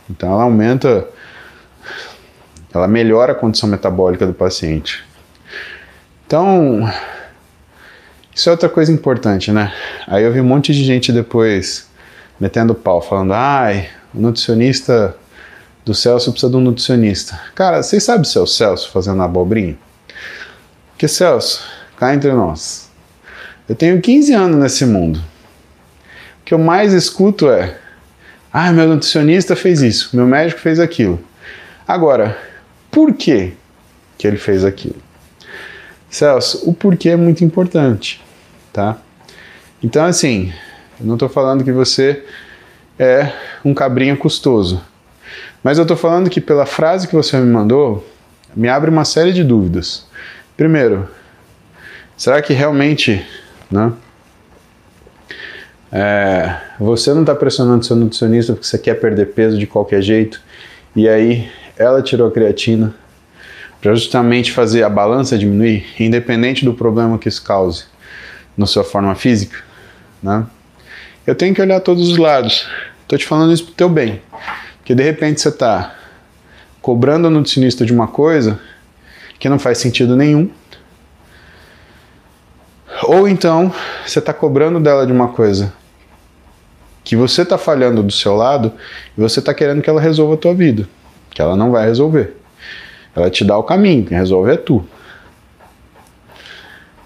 Então ela aumenta, ela melhora a condição metabólica do paciente. Então, isso é outra coisa importante, né? Aí eu vi um monte de gente depois metendo pau, falando, ai, o nutricionista do Celso precisa de um nutricionista. Cara, vocês sabem se é o Celso fazendo abobrinha? Porque Celso, cá entre nós, eu tenho 15 anos nesse mundo. O que eu mais escuto é, ah, meu nutricionista fez isso, meu médico fez aquilo. Agora, por que que ele fez aquilo? Celso, o porquê é muito importante, tá? Então, assim, eu não estou falando que você é um cabrinho custoso, mas eu estou falando que pela frase que você me mandou, me abre uma série de dúvidas. Primeiro, será que realmente, né? É, você não está pressionando seu nutricionista porque você quer perder peso de qualquer jeito e aí ela tirou a creatina para justamente fazer a balança diminuir, independente do problema que isso cause na sua forma física, né? Eu tenho que olhar todos os lados. Estou te falando isso pro teu bem, porque de repente você está cobrando o nutricionista de uma coisa que não faz sentido nenhum, ou então você está cobrando dela de uma coisa que você está falhando do seu lado e você está querendo que ela resolva a tua vida, que ela não vai resolver. Ela te dá o caminho, quem resolve é tu.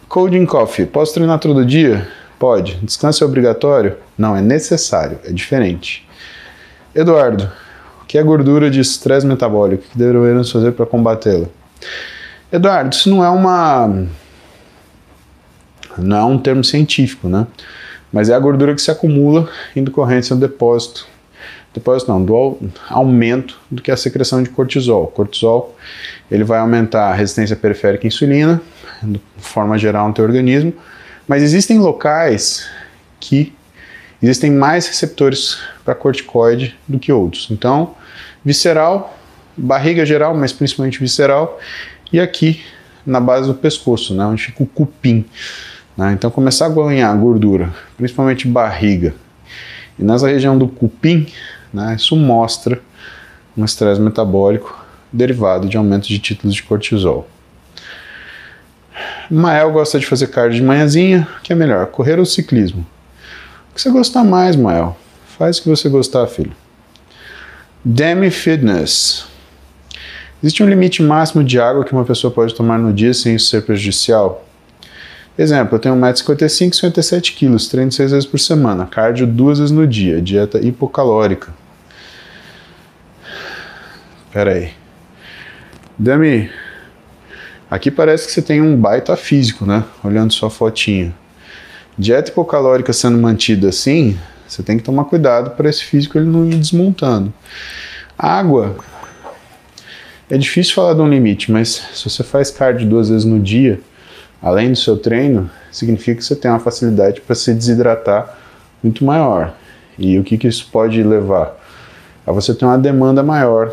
Coding Coffee, posso treinar todo dia? Pode. Descanso é obrigatório? Não, é necessário, é diferente. Eduardo, o que é gordura de estresse metabólico? O que devemos fazer para combatê-la? Eduardo, isso não é uma. Não é um termo científico, né? mas é a gordura que se acumula em decorrência do depósito, depósito não, do aumento do que é a secreção de cortisol. O cortisol ele vai aumentar a resistência periférica à insulina, de forma geral no teu organismo, mas existem locais que existem mais receptores para corticoide do que outros. Então, visceral, barriga geral, mas principalmente visceral, e aqui na base do pescoço, né, onde fica o cupim. Né? Então, começar a ganhar gordura, principalmente barriga, e nessa região do cupim, né, isso mostra um estresse metabólico derivado de aumento de títulos de cortisol. Mael gosta de fazer cardio de manhãzinha, que é melhor, correr ou ciclismo? O que você gostar mais, Mael? Faz o que você gostar, filho. Demi Fitness. Existe um limite máximo de água que uma pessoa pode tomar no dia sem isso ser prejudicial? Exemplo, eu tenho 1,55m e 57 kg, treino 6 vezes por semana, cardio duas vezes no dia, dieta hipocalórica. Pera aí. Demi, aqui parece que você tem um baita físico, né? Olhando sua fotinha. Dieta hipocalórica sendo mantida assim, você tem que tomar cuidado para esse físico ele não ir desmontando. Água, é difícil falar de um limite, mas se você faz cardio duas vezes no dia, além do seu treino, significa que você tem uma facilidade para se desidratar muito maior. E o que, que isso pode levar? A você ter uma demanda maior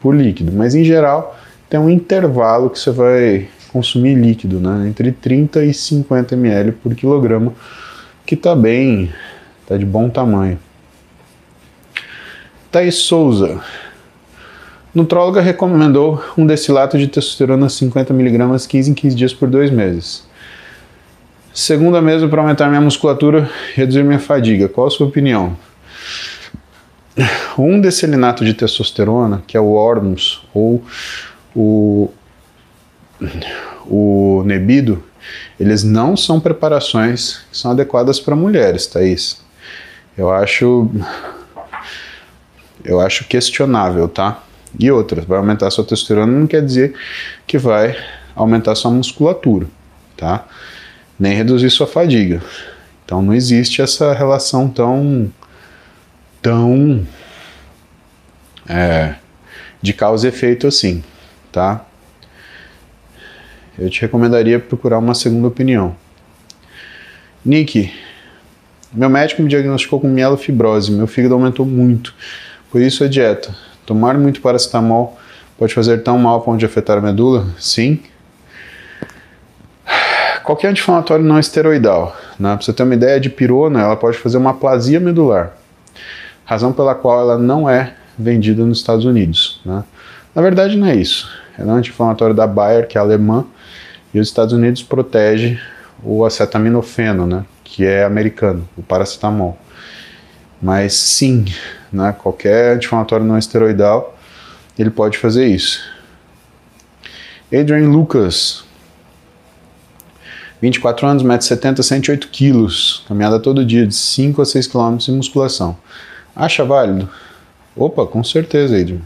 por líquido, mas em geral tem um intervalo que você vai consumir líquido, né? Entre 30 e 50 ml por quilograma, que está bem, está de bom tamanho. Thaís Souza. Nutróloga recomendou um destilato de testosterona 50 mg 15 em 15 dias por dois meses. Segunda mesma para aumentar minha musculatura e reduzir minha fadiga. Qual a sua opinião? Um deselinato de testosterona, que é o Ormus ou o, o Nebido, eles não são preparações que são adequadas para mulheres, Thaís. Eu acho eu acho questionável, tá? E outras, vai aumentar sua testosterona não quer dizer que vai aumentar sua musculatura, tá? Nem reduzir sua fadiga. Então não existe essa relação tão tão é, de causa e efeito assim, tá? Eu te recomendaria procurar uma segunda opinião. Nick, meu médico me diagnosticou com mielofibrose, meu fígado aumentou muito. Por isso a dieta. Tomar muito paracetamol pode fazer tão mal a ponto de afetar a medula? Sim. Qualquer anti-inflamatório não esteroidal, né? Pra você ter uma ideia de pirona, ela pode fazer uma aplasia medular. Razão pela qual ela não é vendida nos Estados Unidos, né? Na verdade não é isso. Ela é um anti-inflamatório da Bayer, que é alemã, e os Estados Unidos protege o acetaminofeno, né? Que é americano, o paracetamol. Mas sim, né, qualquer anti-inflamatório não esteroidal, ele pode fazer isso. Adrian Lucas, 24 anos, 1,70m, 108 quilos, caminhada todo dia de 5 a 6 km de musculação. Acha válido? Opa, com certeza, Adrian.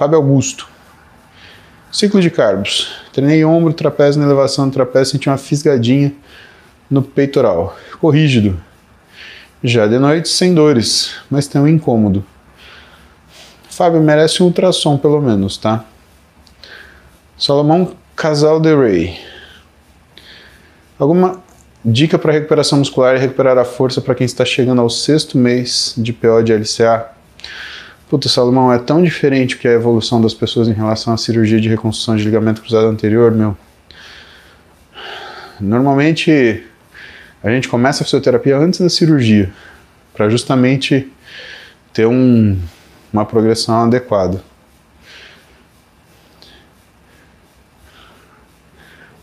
Fábio Augusto. Ciclo de carbos. Treinei ombro, trapézio na elevação do trapézio, senti uma fisgadinha no peitoral. Ficou rígido. Já de noite, sem dores, mas tem um incômodo. Fábio merece um ultrassom, pelo menos, tá? Salomão Casal de Rey. Alguma dica para recuperação muscular e recuperar a força para quem está chegando ao sexto mês de PO de LCA? Puta, Salomão, é tão diferente que a evolução das pessoas em relação à cirurgia de reconstrução de ligamento cruzado anterior, meu. Normalmente a gente começa a fisioterapia antes da cirurgia, para justamente ter um, uma progressão adequada.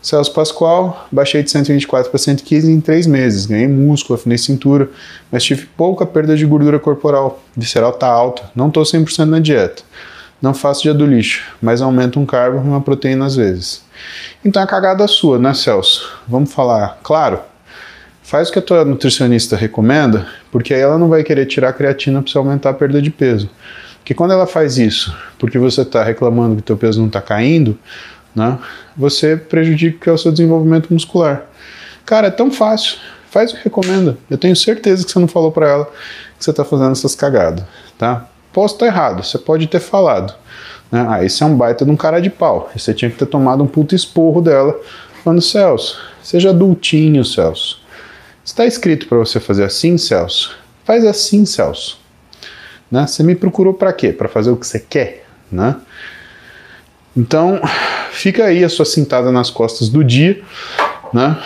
Celso Pascoal, baixei de 124 para 115 em 3 meses. Ganhei músculo, afinei cintura, mas tive pouca perda de gordura corporal. Visceral está alta. Não estou 100% na dieta. Não faço dia do lixo, mas aumento um carbo e uma proteína às vezes. Então é cagada sua, né, Celso? Vamos falar claro? Faz o que a tua nutricionista recomenda, porque aí ela não vai querer tirar a creatina para você aumentar a perda de peso. Porque quando ela faz isso, porque você está reclamando que teu peso não está caindo, né, você prejudica o seu desenvolvimento muscular. Cara, é tão fácil. Faz o que recomenda. Eu tenho certeza que você não falou para ela que você está fazendo essas cagadas, tá? Posso estar errado, você pode ter falado. Né? Ah, esse é um baita de um cara de pau. Você tinha que ter tomado um puto esporro dela, falando, Celso, seja adultinho, Celso. Está escrito para você fazer assim, Celso? Faz assim, Celso. Né? Você me procurou para quê? Para fazer o que você quer, né? Então, fica aí a sua cintada nas costas do dia, né?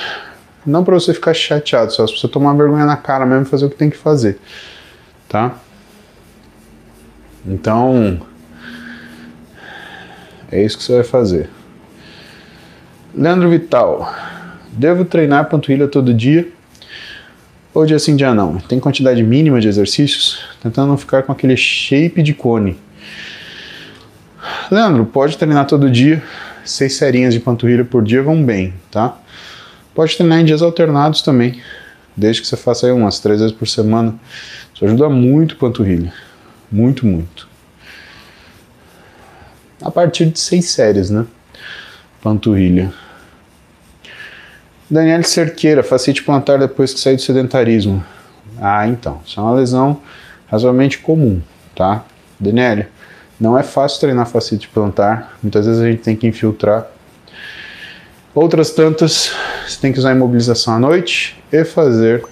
Não para você ficar chateado, Celso, para você tomar vergonha na cara mesmo e fazer o que tem que fazer, tá? Então, é isso que você vai fazer. Leandro Vital, devo treinar panturrilha todo dia? Ou dia sim, dia não. Tem quantidade mínima de exercícios, tentando não ficar com aquele shape de cone. Leandro, pode treinar todo dia, seis serinhas de panturrilha por dia vão bem, tá? Pode treinar em dias alternados também, desde que você faça aí umas três vezes por semana. Isso ajuda muito panturrilha, muito, muito. A partir de seis séries, né? Panturrilha. Daniel Cerqueira, facite plantar depois que sair do sedentarismo. Ah, então, isso é uma lesão razoavelmente comum, tá? Daniel, não é fácil treinar facite plantar, muitas vezes a gente tem que infiltrar. Outras tantas, você tem que usar imobilização à noite e fazer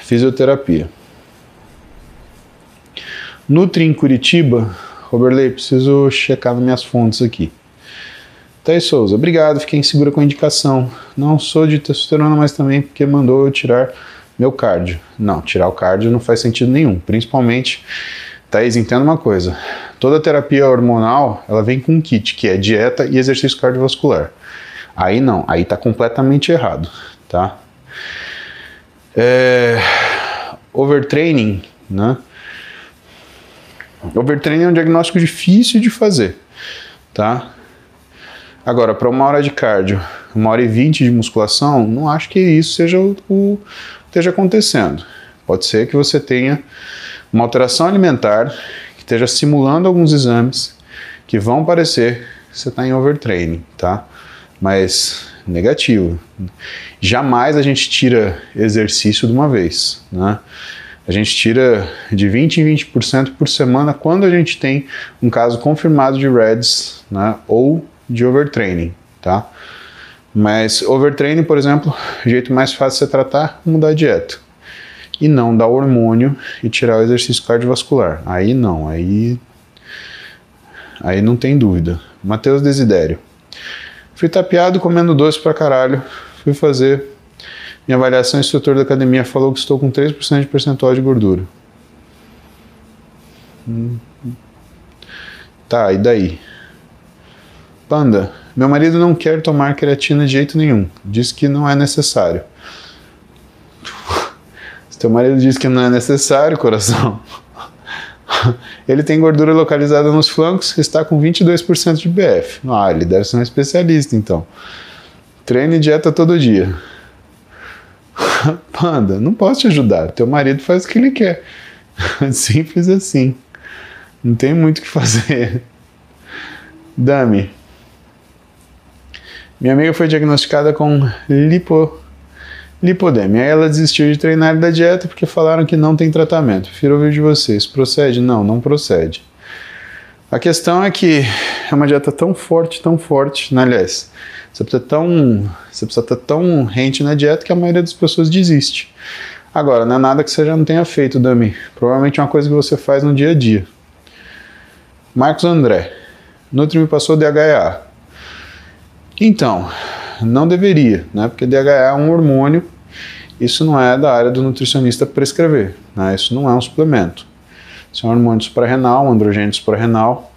fisioterapia. Nutri em Curitiba. Roberley, preciso checar nas minhas fontes aqui. Thaís Souza, obrigado, fiquei insegura com a indicação. Não sou de testosterona, mas também porque mandou eu tirar meu cardio. Não, tirar o cardio não faz sentido nenhum. Principalmente, Thaís, entenda uma coisa. Toda terapia hormonal, ela vem com um kit, que é dieta e exercício cardiovascular. Aí não, aí tá completamente errado, tá? É... Overtraining, né? Overtraining é um diagnóstico difícil de fazer, tá? Agora, para uma hora de cardio, uma hora e vinte de musculação, não acho que isso seja o, o esteja acontecendo. Pode ser que você tenha uma alteração alimentar que esteja simulando alguns exames que vão parecer que você está em overtraining, tá? Mas negativo. Jamais a gente tira exercício de uma vez, né? A gente tira de 20 em 20% por semana quando a gente tem um caso confirmado de REDS né, ou de overtraining, tá? Mas overtraining, por exemplo, o jeito mais fácil de você tratar é mudar a dieta. E não dar hormônio e tirar o exercício cardiovascular. Aí não, aí aí não tem dúvida. Matheus Desidério. Fui tapeado comendo doce pra caralho. Fui fazer minha avaliação, o instrutor da academia falou que estou com 3% de percentual de gordura. Hum. Tá, e daí? Panda, meu marido não quer tomar creatina de jeito nenhum. Diz que não é necessário. Se teu marido diz que não é necessário, coração. [LAUGHS] Ele tem gordura localizada nos flancos, está com 22% de BF. Ah, ele deve ser um especialista então. Treine dieta todo dia. [LAUGHS] Panda, não posso te ajudar. Teu marido faz o que ele quer. [LAUGHS] Simples assim. Não tem muito o que fazer. Dami. Minha amiga foi diagnosticada com lipo, lipodemia. Aí ela desistiu de treinar da dieta porque falaram que não tem tratamento. Prefiro ouvir de vocês. Procede? Não, não procede. A questão é que é uma dieta tão forte, tão forte, né? aliás, você precisa, tão, você precisa estar tão rente na dieta que a maioria das pessoas desiste. Agora, não é nada que você já não tenha feito, Dami. Provavelmente é uma coisa que você faz no dia a dia. Marcos André. Nutri me passou DHA. Então, não deveria, né? Porque DHA é um hormônio, isso não é da área do nutricionista prescrever, né? Isso não é um suplemento. Isso é um hormônio suprarrenal, um androgênio suprarrenal,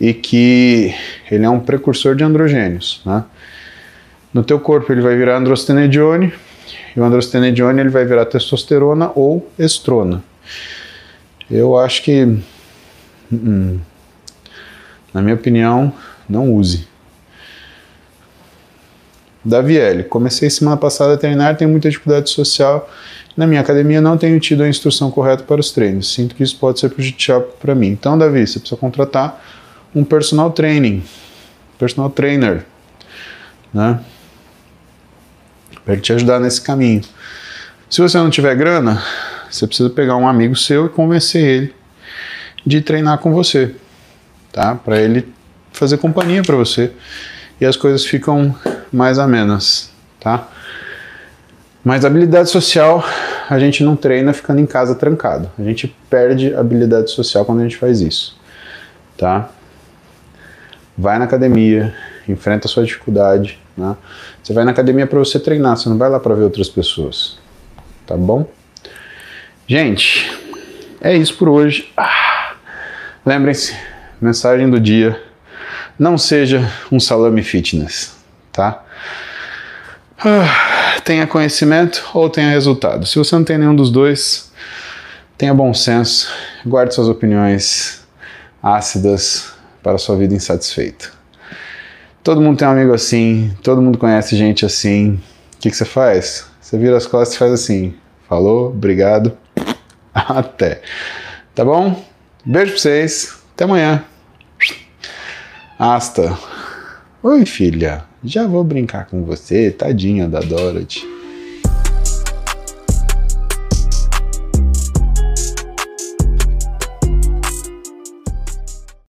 e que ele é um precursor de androgênios, né? No teu corpo ele vai virar androstenedione, e o androstenedione ele vai virar testosterona ou estrona. Eu acho que, hum, na minha opinião, não use. Daviele, comecei semana passada a treinar, tenho muita dificuldade social. Na minha academia não tenho tido a instrução correta para os treinos. Sinto que isso pode ser prejudicial para mim. Então, Davi, você precisa contratar um personal training, personal trainer, né? Para te ajudar nesse caminho. Se você não tiver grana, você precisa pegar um amigo seu e convencer ele de treinar com você, tá? Para ele fazer companhia para você e as coisas ficam mais amenas, tá? Mas habilidade social a gente não treina ficando em casa trancado. A gente perde habilidade social quando a gente faz isso, tá? Vai na academia, enfrenta a sua dificuldade, né? Você vai na academia para você treinar, você não vai lá para ver outras pessoas, tá bom? Gente, é isso por hoje. Ah, Lembrem-se, mensagem do dia não seja um salame fitness, tá? Ah, tenha conhecimento ou tenha resultado. Se você não tem nenhum dos dois, tenha bom senso, guarde suas opiniões ácidas para a sua vida insatisfeita. Todo mundo tem um amigo assim, todo mundo conhece gente assim. O que, que você faz? Você vira as costas e faz assim. Falou, obrigado, [LAUGHS] até. Tá bom? Beijo pra vocês, até amanhã. Asta. Oi, filha. Já vou brincar com você, tadinha da Dorothy.